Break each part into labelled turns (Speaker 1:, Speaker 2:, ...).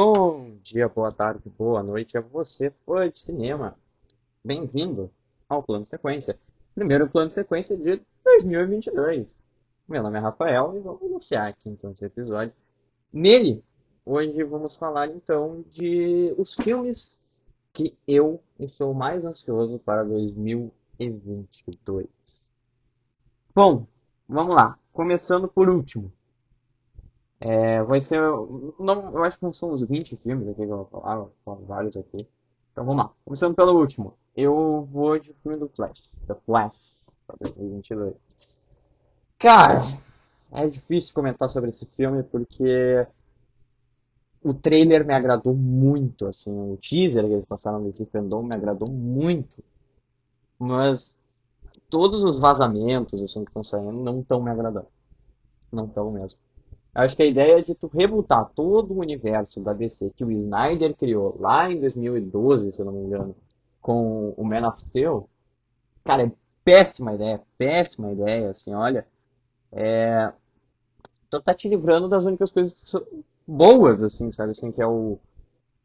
Speaker 1: Bom dia, boa tarde, boa noite a você, fã de cinema. Bem-vindo ao Plano Sequência. Primeiro plano sequência de 2022. Meu nome é Rafael e vamos iniciar aqui então esse episódio. Nele, hoje vamos falar então de os filmes que eu estou mais ansioso para 2022. Bom, vamos lá. Começando por último. É, vai ser. Não, eu acho que não são uns 20 filmes aqui que eu vou falar, vou vários aqui. Então vamos lá. Começando pelo último. Eu vou de filme do Flash. The Flash, para 2022. Cara, é difícil comentar sobre esse filme porque o trailer me agradou muito, assim, o teaser que eles passaram desse fandom me agradou muito. Mas todos os vazamentos assim que estão saindo não estão me agradando. Não estão mesmo. Acho que a ideia é de tu rebutar todo o universo da DC que o Snyder criou lá em 2012, se eu não me engano, com o Man of Steel, cara, é péssima ideia, péssima ideia, assim, olha, é... Tu tá te livrando das únicas coisas que são boas, assim, sabe, assim, que é o,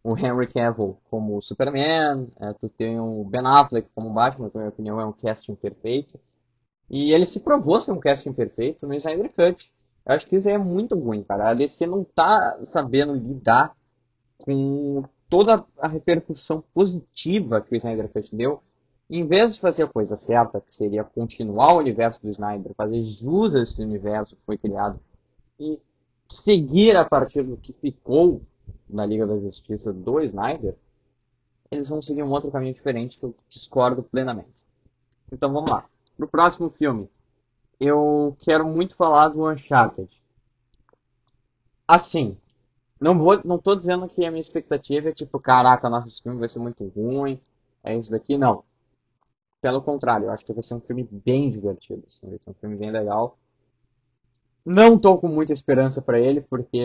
Speaker 1: o Henry Cavill como Superman, é, tu tem o Ben Affleck como Batman, que na minha opinião é um casting perfeito, e ele se provou ser um casting perfeito no Snyder Cut. Eu acho que isso aí é muito ruim, cara. A DC não tá sabendo lidar com toda a repercussão positiva que o Snyder Cut deu. Em vez de fazer a coisa certa, que seria continuar o universo do Snyder, fazer jus a esse universo que foi criado, e seguir a partir do que ficou na Liga da Justiça do Snyder, eles vão seguir um outro caminho diferente que eu discordo plenamente. Então vamos lá. No próximo filme, eu quero muito falar do Uncharted. Assim, não vou, não tô dizendo que a minha expectativa é tipo, caraca, nosso filme vai ser muito ruim, é isso daqui, não. Pelo contrário, eu acho que vai ser um filme bem divertido, assim, vai ser um filme bem legal. Não tô com muita esperança para ele, porque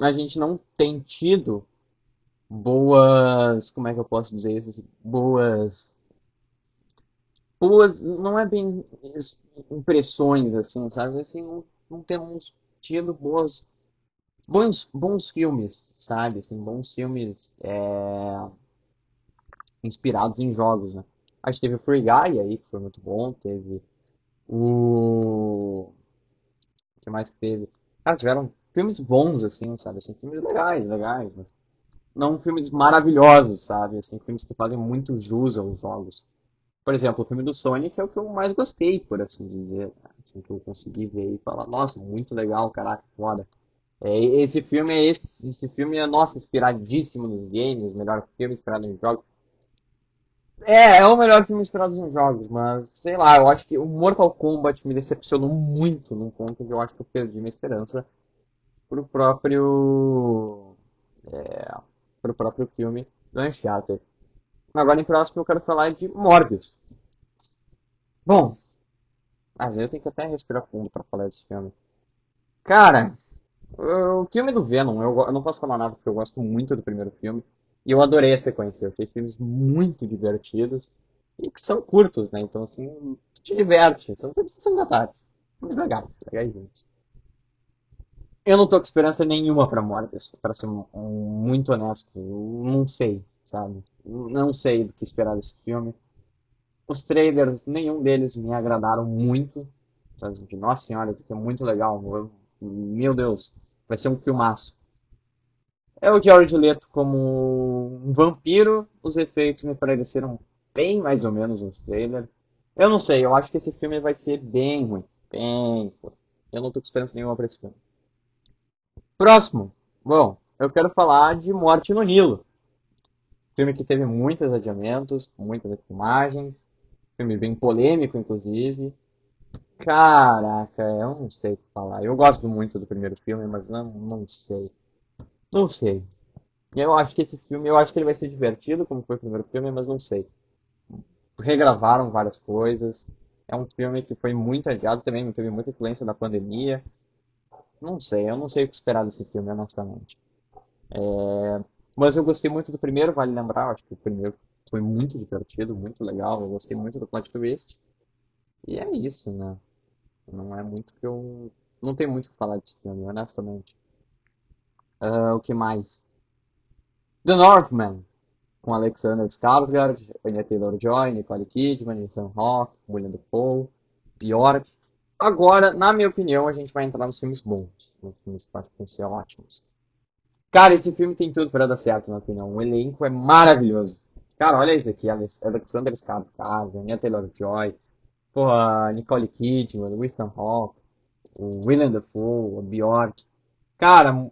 Speaker 1: a gente não tem tido boas, como é que eu posso dizer isso? Boas boas, não é bem impressões, assim, sabe? Assim, não, não temos tido boas, bons, bons filmes, sabe? Assim, bons filmes é, inspirados em jogos, né? A gente teve o Free Guy aí, que foi muito bom, teve o... o que mais que teve? Cara, tiveram filmes bons, assim, sabe? Assim, filmes legais, legais, mas não filmes maravilhosos, sabe? Assim, filmes que fazem muito jus aos jogos. Por exemplo, o filme do Sonic é o que eu mais gostei, por assim dizer. Assim, que eu consegui ver e falar, nossa, muito legal, caraca, foda. É, esse filme é esse, esse filme é, nossa, inspiradíssimo nos games, melhor filme inspirado em jogos. É, é o melhor filme inspirado em jogos, mas sei lá, eu acho que o Mortal Kombat me decepcionou muito num ponto que eu acho que eu perdi minha esperança pro próprio. É, pro próprio filme do Uncharted. Agora em próximo eu quero falar de Morbius. Bom, vezes eu tenho que até respirar fundo para falar desse filme. Cara, o filme do Venom, eu, eu, não posso falar nada porque eu gosto muito do primeiro filme. E eu adorei a sequência. Eu achei filmes muito divertidos e que são curtos, né? Então, assim, te diverte. São filmes que são da tarde. Filmes legais, legais juntos. Eu não tô com esperança nenhuma pra Morbius, pra ser muito honesto. Eu não sei sabe? Não sei do que esperar desse filme. Os trailers, nenhum deles me agradaram muito. Sabe? Nossa senhora, isso aqui é muito legal. Meu Deus, vai ser um filmaço. É o George Leto como um vampiro. Os efeitos me pareceram bem mais ou menos nos trailers. Eu não sei, eu acho que esse filme vai ser bem ruim. Bem. Eu não tô com esperança nenhuma pra esse filme. Próximo. Bom, eu quero falar de Morte no Nilo. Filme que teve muitos adiamentos, muitas filmagens. Filme bem polêmico, inclusive. Caraca, eu não sei o que falar. Eu gosto muito do primeiro filme, mas não, não sei. Não sei. Eu acho que esse filme, eu acho que ele vai ser divertido, como foi o primeiro filme, mas não sei. Regravaram várias coisas. É um filme que foi muito adiado também, teve muita influência da pandemia. Não sei, eu não sei o que esperar desse filme, honestamente. É... Mas eu gostei muito do primeiro, vale lembrar, acho que o primeiro foi muito divertido, muito legal, eu gostei muito do plot twist. E é isso, né? Não é muito que eu. Não tem muito o que falar desse filme, honestamente. Uh, o que mais? The Northman, com Alexander Skarsgård, Anya Taylor-Joy, Nicole Kidman, Ethan Hawke, William Dafoe, Bjork. Agora, na minha opinião, a gente vai entrar nos filmes bons, nos filmes que vão ser ótimos. Cara, esse filme tem tudo para dar certo, na opinião. O elenco é maravilhoso. Cara, olha isso aqui, Alexander Skarsgård, Anya Taylor-Joy, Nicole Kidman, Ethan Hawke, o William Dafoe, Bjork. Cara,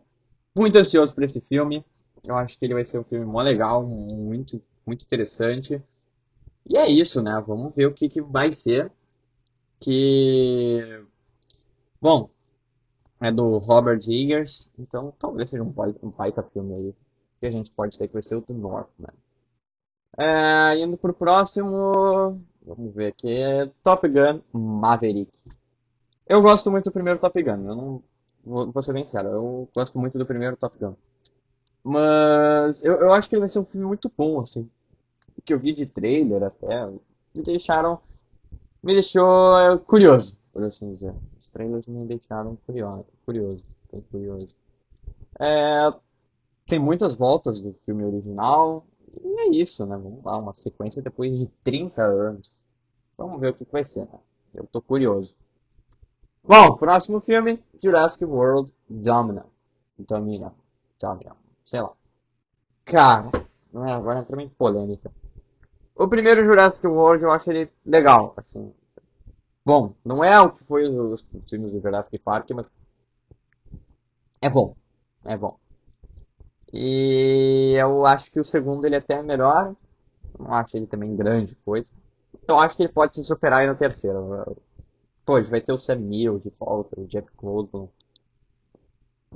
Speaker 1: muito ansioso por esse filme. Eu acho que ele vai ser um filme mó legal, muito, muito interessante. E é isso, né? Vamos ver o que, que vai ser. Que. Bom, é do Robert Eggers, então talvez seja um baita, um baita filme aí. Que a gente pode ter que vai ser o The Northman. É, indo pro próximo. Vamos ver aqui. É Top Gun Maverick. Eu gosto muito do primeiro Top Gun. Eu não. Vou, vou ser bem sério, eu gosto muito do primeiro Top Gun. Mas eu, eu acho que ele vai ser um filme muito bom, assim. O que eu vi de trailer até, me deixaram. Me deixou é, curioso, por assim dizer. Trailers me deixaram curioso, curioso, curioso. É, tem muitas voltas do filme original, e é isso, né? Vamos lá, uma sequência depois de 30 anos. Vamos ver o que vai ser, né? Eu tô curioso. Bom, próximo filme, Jurassic World Dominion. Dominion. Dominion sei lá. Cara, é, agora entramos em polêmica. O primeiro Jurassic World eu acho ele legal, assim. Bom, não é o que foi os filmes do Jurassic Park, mas é bom, é bom. E eu acho que o segundo ele é até é melhor. Não acho ele também grande coisa. Então acho que ele pode se superar aí no terceiro. Pô, vai ter o Sam Neill de volta, o Jeff Goldblum.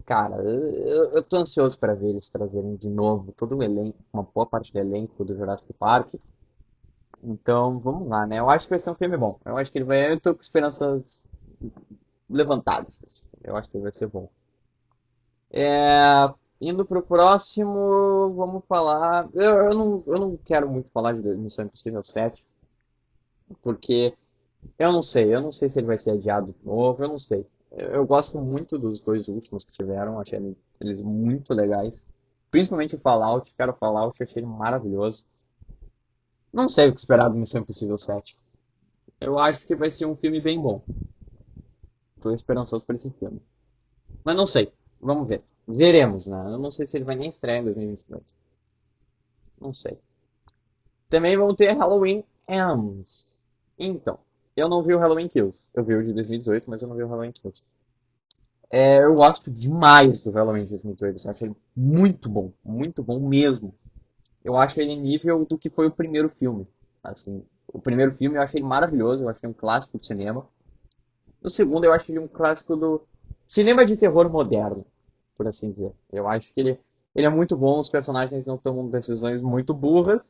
Speaker 1: Cara, eu, eu tô ansioso para ver eles trazerem de novo todo o elenco, uma boa parte do elenco do Jurassic Park. Então, vamos lá, né? Eu acho que vai ser um filme bom. Eu acho que ele vai. Eu tô com esperanças levantadas. Eu acho que ele vai ser bom. É, indo pro próximo, vamos falar. Eu, eu, não, eu não quero muito falar de Missão Impossível 7, porque eu não sei. Eu não sei se ele vai ser adiado de novo, eu não sei. Eu gosto muito dos dois últimos que tiveram, achei eles muito legais. Principalmente o Fallout, cara, o Fallout eu achei ele maravilhoso. Não sei o que esperar do Missão Impossível 7. Eu acho que vai ser um filme bem bom. Tô esperançoso por esse filme. Mas não sei. Vamos ver. Veremos, né? Eu não sei se ele vai nem estrear em 2022. Não sei. Também vão ter Halloween Ends. Então, eu não vi o Halloween Kills. Eu vi o de 2018, mas eu não vi o Halloween Kills. É, eu gosto demais do Halloween de 2018. Eu acho ele muito bom. Muito bom mesmo. Eu acho ele nível do que foi o primeiro filme. Assim, o primeiro filme eu achei maravilhoso. Eu achei um clássico do cinema. O segundo eu acho ele um clássico do cinema de terror moderno, por assim dizer. Eu acho que ele, ele é muito bom. Os personagens não tomam decisões muito burras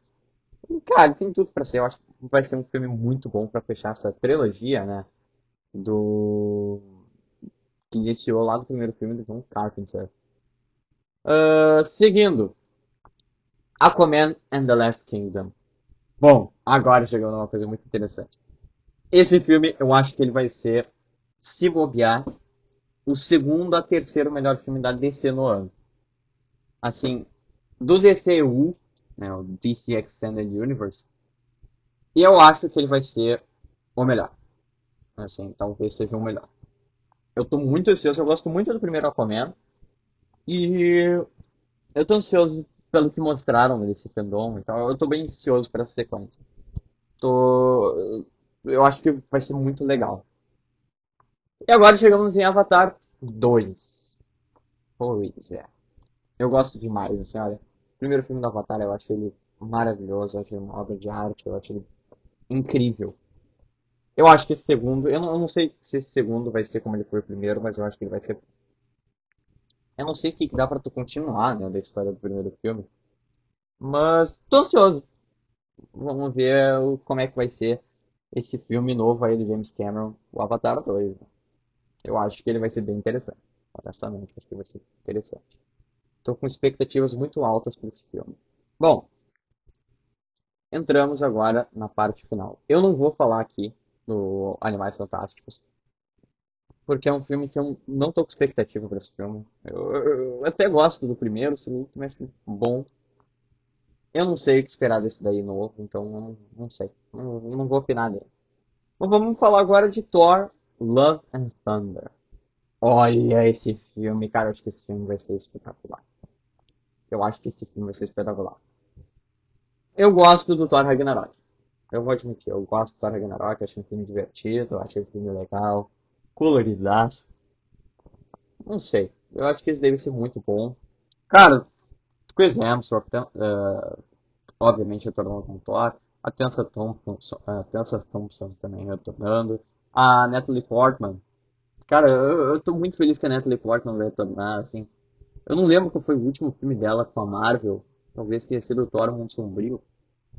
Speaker 1: Cara, tem tudo pra ser. Eu acho que vai ser um filme muito bom pra fechar essa trilogia, né? Do. Que iniciou lá do primeiro filme do John Carpenter. Uh, seguindo. Aquaman and the Last Kingdom. Bom, agora chegou numa coisa muito interessante. Esse filme, eu acho que ele vai ser, se bobear, o segundo a terceiro melhor filme da DC no ano. Assim, do DCU, né, o DC Extended Universe. Eu acho que ele vai ser o melhor. Assim, talvez seja o melhor. Eu tô muito ansioso, eu gosto muito do primeiro Aquaman. E eu tô ansioso pelo que mostraram nesse fandom então eu tô bem ansioso para essa sequência. Tô eu acho que vai ser muito legal. E agora chegamos em Avatar 2. Pois é. Eu gosto demais, assim, olha primeiro filme do Avatar, eu acho ele maravilhoso, eu acho ele uma obra de arte, eu acho ele incrível. Eu acho que esse segundo, eu não, eu não, sei se esse segundo vai ser como ele foi o primeiro, mas eu acho que ele vai ser. Eu não sei o que dá pra tu continuar, né, da história do primeiro filme. Mas tô ansioso. Vamos ver como é que vai ser esse filme novo aí do James Cameron, o Avatar 2. Né? Eu acho que ele vai ser bem interessante. Honestamente, acho que vai ser interessante. Estou com expectativas muito altas para esse filme. Bom, entramos agora na parte final. Eu não vou falar aqui do Animais Fantásticos, porque é um filme que eu não tô com expectativa para esse filme. Eu, eu, eu, até gosto do primeiro, o segundo acho bom, Eu não sei o que esperar desse daí novo, então não, não sei. Não, não vou opinar dele. Mas vamos falar agora de Thor Love and Thunder. Olha esse filme, cara, eu acho que esse filme vai ser espetacular. Eu acho que esse filme vai ser espetacular. Eu gosto do Thor Ragnarok. Eu vou admitir, eu gosto do Thor Ragnarok, achei um filme divertido, achei um filme legal, coloridaço. Não sei, eu acho que esse deve ser muito bom. Cara, Chris Hemsworth, uh, obviamente retornando com Thor, a Tessa Thompson, a Tessa Thompson também retornando, a Natalie Portman. Cara, eu, eu tô muito feliz que a Natalie Portman vai retornar, assim. Eu não lembro qual foi o último filme dela com a Marvel, talvez tenha sido o Thor Mundo Sombrio,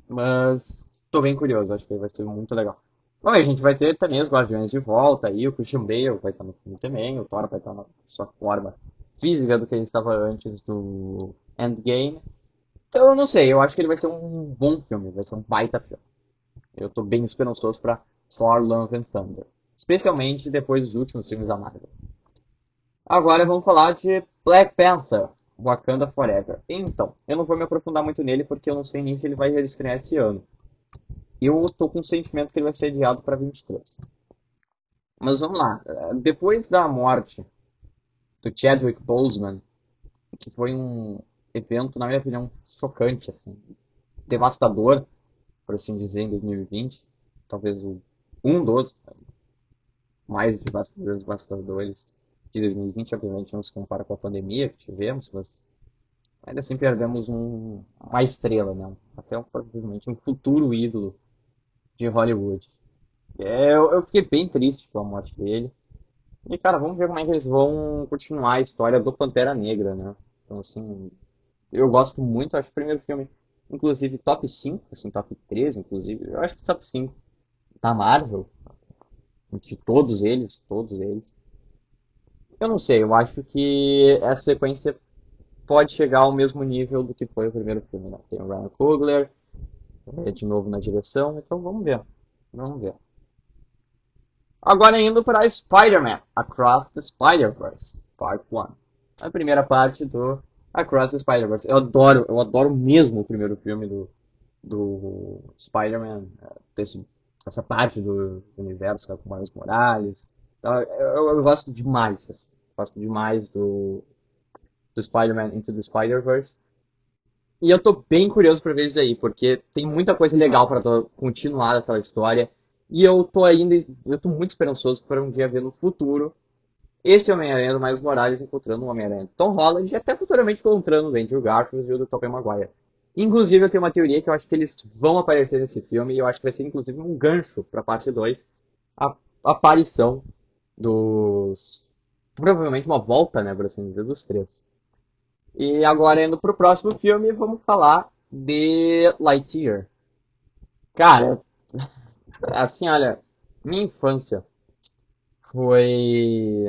Speaker 1: mas tô bem curioso, acho que vai ser muito legal. Bom, a gente vai ter também os Guardiões de volta, aí o Christian Bale vai estar no filme também, o Thor vai estar na sua forma física do que ele estava antes do Endgame. Então eu não sei, eu acho que ele vai ser um bom filme, vai ser um baita filme. Eu tô bem esperançoso para Thor Love and Thunder. Especialmente depois dos últimos filmes da Marvel. Agora vamos falar de Black Panther, Wakanda Forever. Então, eu não vou me aprofundar muito nele porque eu não sei nem se ele vai estrear esse ano. Eu tô com o sentimento que ele vai ser adiado para 23. Mas vamos lá. Depois da morte do Chadwick Boseman, que foi um evento, na minha opinião, chocante, assim, devastador, por assim dizer, em 2020. Talvez um dos mais devastadores de 2020, obviamente não se compara com a pandemia que tivemos, mas ainda assim perdemos um, uma estrela, né? até provavelmente um futuro ídolo de Hollywood. É, eu, eu, fiquei bem triste com a morte dele. E, cara, vamos ver como é que eles vão continuar a história do Pantera Negra, né? Então, assim, eu gosto muito, acho que o primeiro filme, inclusive top 5, assim, top 3, inclusive, eu acho que top 5 da Marvel, de todos eles, todos eles. Eu não sei, eu acho que essa sequência pode chegar ao mesmo nível do que foi o primeiro filme, né? Tem o Ryan Coogler, é, de novo na direção, então vamos ver, vamos ver. Agora indo para Spider-Man, Across the Spider-Verse, Part 1. A primeira parte do Across the Spider-Verse. Eu adoro, eu adoro mesmo o primeiro filme do, do Spider-Man, é, essa parte do universo com o Miles Morales. Então, eu, eu, eu, gosto demais, assim, gosto demais do, do Spider-Man Into the Spider-Verse. E eu tô bem curioso pra ver isso aí, porque tem muita coisa legal para continuar aquela história. E eu tô ainda, eu tô muito esperançoso para um dia ver no futuro esse Homem-Aranha do Miles Morales encontrando o Homem-Aranha Tom Holland e até futuramente encontrando o Andrew Garfield e o do Tobey Maguire. Inclusive, eu tenho uma teoria que eu acho que eles vão aparecer nesse filme e eu acho que vai ser inclusive um gancho para parte 2 a aparição dos. Provavelmente uma volta, né, por assim dizer, dos três. E agora, indo pro próximo filme, vamos falar de Lightyear. Cara, assim, olha, minha infância foi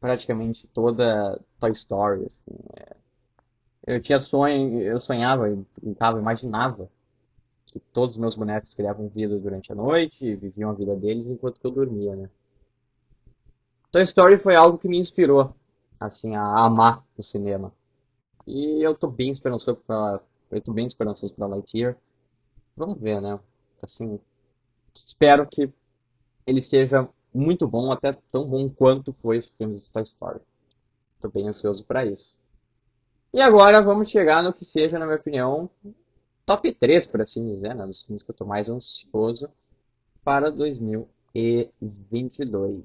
Speaker 1: praticamente toda Toy Story. Assim, é. Eu tinha sonho, eu sonhava, brincava, imaginava que todos os meus bonecos criavam vida durante a noite e viviam a vida deles enquanto eu dormia, né? Toy Story foi algo que me inspirou, assim, a amar o cinema. E eu tô bem esperançoso para, eu tô bem esperançoso para Lightyear. Vamos ver, né? Assim, espero que ele seja muito bom, até tão bom quanto foi os filmes do Toy Story. Estou bem ansioso para isso. E agora vamos chegar no que seja, na minha opinião, top 3, por assim dizer, né, dos filmes que eu estou mais ansioso para 2022.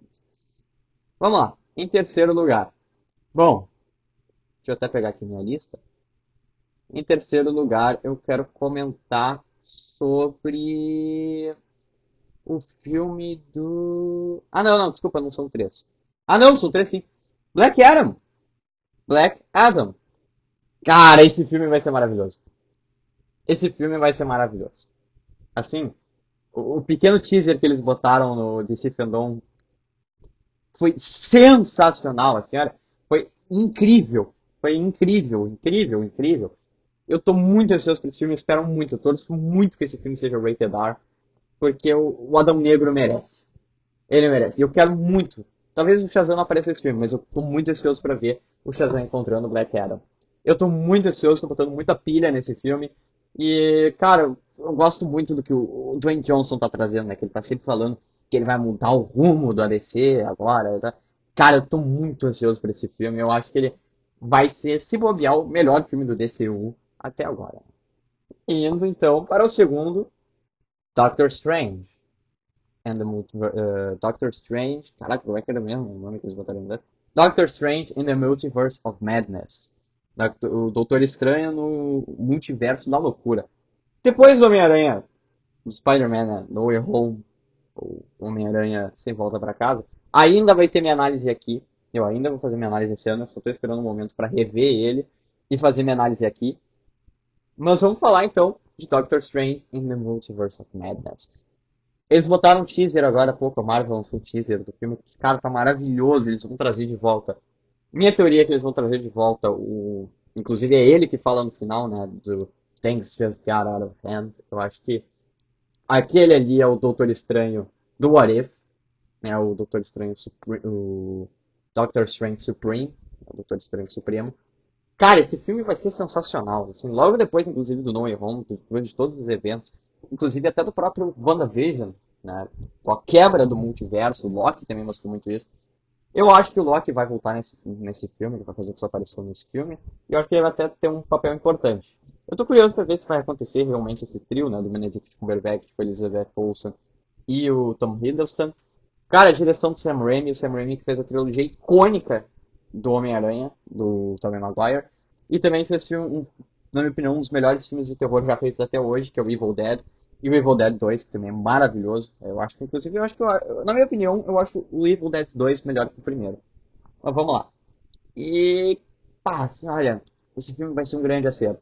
Speaker 1: Vamos lá, em terceiro lugar. Bom, deixa eu até pegar aqui minha lista. Em terceiro lugar, eu quero comentar sobre o filme do. Ah, não, não, desculpa, não são três. Ah, não, são três sim. Black Adam. Black Adam. Cara, esse filme vai ser maravilhoso. Esse filme vai ser maravilhoso. Assim, o, pequeno teaser que eles botaram no DC Fandom foi sensacional, assim, olha, incrível. Foi incrível, incrível, incrível. Eu tô muito ansioso por esse filme, espero muito, eu torço muito que esse filme seja rated R porque o, o Adão Negro merece. Ele merece. E eu quero muito. Talvez o Shazam não apareça nesse filme, mas eu tô muito ansioso para ver o Shazam encontrando o Black Adam. Eu tô muito ansioso, tô botando muita pilha nesse filme. E, cara, eu gosto muito do que o Dwayne Johnson tá trazendo, né? Que ele tá sempre falando que ele vai mudar o rumo do ADC agora. Tá? Cara, eu tô muito ansioso por esse filme. Eu acho que ele vai ser, se bobear, o melhor filme do DCU até agora. Indo então para o segundo, Doctor Strange. And the. Uh, Doctor Strange. Caraca, como é que era mesmo o nome que eles botaram em Doctor Strange in the Multiverse of Madness. O Doutor Estranho no Multiverso da Loucura. Depois do Homem-Aranha, Spider-Man, né? No Way Home, o Homem-Aranha sem volta para casa, ainda vai ter minha análise aqui. Eu ainda vou fazer minha análise esse ano, eu só tô esperando um momento para rever ele e fazer minha análise aqui. Mas vamos falar então de Doctor Strange in the Multiverse of Madness. Eles botaram um teaser agora há pouco, a Marvel lançou um teaser do filme, que, cara, tá maravilhoso, eles vão trazer de volta. Minha teoria é que eles vão trazer de volta o... Inclusive é ele que fala no final, né, do Things Just Got Out of Hand. Eu acho que aquele ali é o Doutor Estranho do What If, né, o Doutor Estranho, o Doctor Strange Supreme, o Doutor Estranho Supremo. Cara, esse filme vai ser sensacional. Assim, logo depois, inclusive, do No Way Home, depois de todos os eventos, inclusive até do próprio WandaVision, né? Com a quebra do multiverso, o Loki também mostrou muito isso. Eu acho que o Loki vai voltar nesse, nesse filme, ele vai fazer sua aparição nesse filme, e eu acho que ele vai até ter um papel importante. Eu tô curioso para ver se vai acontecer realmente esse trio, né, do Benedict Cumberbatch, com Elizabeth Olsen e o Tom Hiddleston. Cara, a direção do Sam Raimi, o Sam Raimi que fez a trilogia icônica do Homem-Aranha, do Tobey Maguire, e também fez, um, na minha opinião, um dos melhores filmes de terror já feitos até hoje, que é o Evil Dead, e o Evil Dead 2, que também é maravilhoso. Eu acho que, inclusive, eu acho que, na minha opinião, eu acho o Evil Dead 2 melhor que o primeiro. Mas vamos lá. E, pá, assim, olha, esse filme vai ser um grande acerto.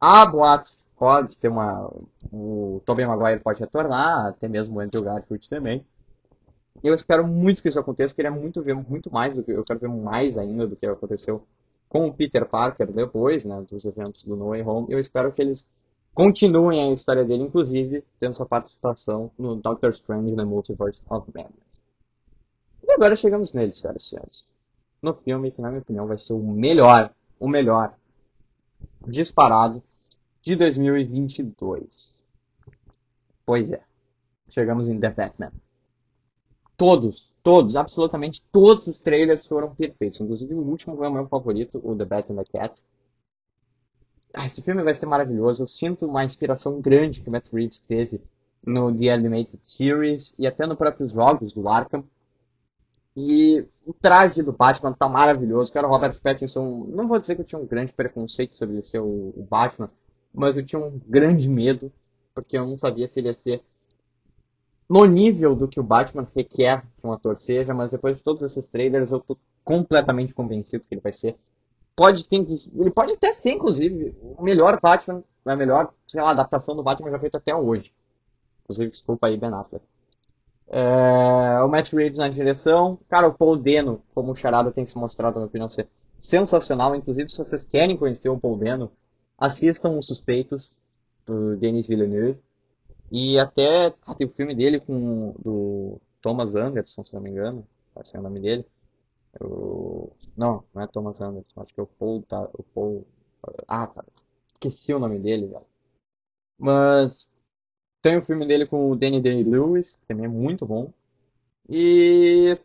Speaker 1: Há boatos pode ter uma. O Tobey Maguire pode retornar, até mesmo o Andrew Garfield também. Eu espero muito que isso aconteça, queria muito ver muito mais do que eu quero ver mais ainda do que aconteceu com o Peter Parker depois, né, dos eventos do No Way Home. Eu espero que eles continuem a história dele, inclusive tendo sua participação no Doctor Strange the Multiverse of Madness. E agora chegamos nele, senhoras e senhores. No filme que, na minha opinião, vai ser o melhor, o melhor, disparado, de 2022. Pois é, chegamos em The Batman todos, todos, absolutamente todos os trailers foram perfeitos. Inclusive o último foi o meu favorito, o The Bat and the Cat. Ah, esse filme vai ser maravilhoso. Eu sinto uma inspiração grande que o Matt Reeves teve no The Animated Series e até nos próprios jogos do Arkham. E o traje do Batman tá maravilhoso. Cara, o Robert Pattinson, não vou dizer que eu tinha um grande preconceito sobre ele ser o, o Batman, mas eu tinha um grande medo, porque eu não sabia se ele ia ser no nível do que o Batman requer que um ator seja, mas depois de todos esses trailers eu tô completamente convencido que ele vai ser. Pode ter, ele pode até ser, inclusive, o melhor Batman, a melhor, sei lá, adaptação do Batman já feita até hoje. Inclusive, desculpa aí, Ben Affleck. É, o Matt Reeves na direção. Cara, o Paul Dano, como o Charada tem se mostrado, na minha opinião, ser sensacional. Inclusive, se vocês querem conhecer o Paul Dano, assistam Os Suspeitos, do Denis Villeneuve. E até tem o filme dele com do Thomas Anderson, se não me engano. Esse é o nome dele. O... Não, não é Thomas Anderson, acho que é o Paul. Tá, o Paul... Ah, cara, esqueci o nome dele, velho. Mas tem o filme dele com o Danny Day-Lewis, que também é muito bom. E,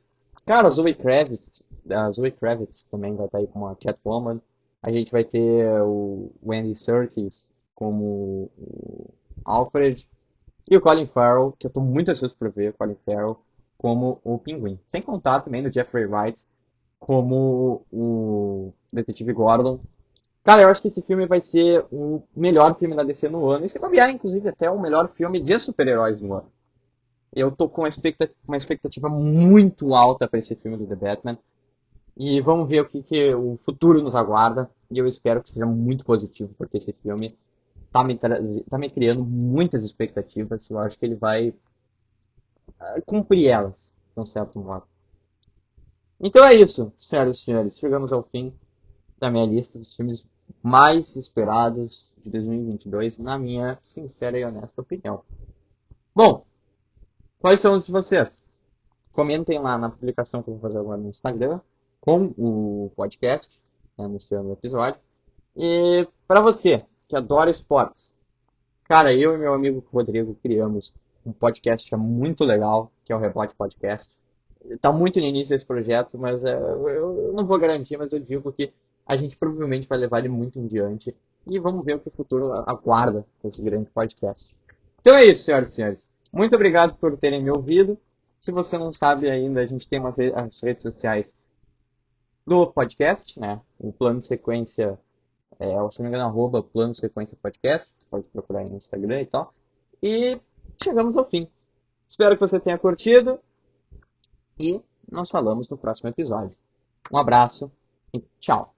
Speaker 1: cara, a Zoe Kravitz, a Zoe Kravitz também vai estar aí como a Catwoman. A gente vai ter o Andy Serkis como o Alfred. E o Colin Farrell, que eu tô muito ansioso por ver, o Colin Farrell como o Pinguim. Sem contar também no Jeffrey Wright como o Detetive Gordon. Cara, eu acho que esse filme vai ser o melhor filme da DC no ano. E se bobear, inclusive, até o melhor filme de super-heróis no ano. Eu tô com uma expectativa, uma expectativa muito alta para esse filme do The Batman. E vamos ver o que, que o futuro nos aguarda. E eu espero que seja muito positivo, porque esse filme tá me, tá me criando muitas expectativas. Eu acho que ele vai uh, cumprir elas, de um certo modo. Então é isso, senhoras e senhores. Chegamos ao fim da minha lista dos filmes mais esperados de 2022, na minha sincera e honesta opinião. Bom, quais são os de vocês? Comentem lá na publicação que eu vou fazer agora no Instagram, com o podcast, né, anunciando o episódio. E para você que adora esportes, cara, eu e meu amigo Rodrigo criamos um podcast muito legal, que é o Rebote Podcast. Está muito no início desse projeto, mas é, eu não vou garantir, mas eu digo que a gente provavelmente vai levar ele muito em diante. E vamos ver o que o futuro aguarda com esse grande podcast. Então é isso, senhoras e senhores. Muito obrigado por terem me ouvido. Se você não sabe ainda, a gente tem uma, as redes sociais do podcast, né? O plano sequência é, se não me engano, arroba plano sequência podcast. Pode procurar aí no Instagram e tal. E chegamos ao fim. Espero que você tenha curtido. E nós falamos no próximo episódio. Um abraço e tchau.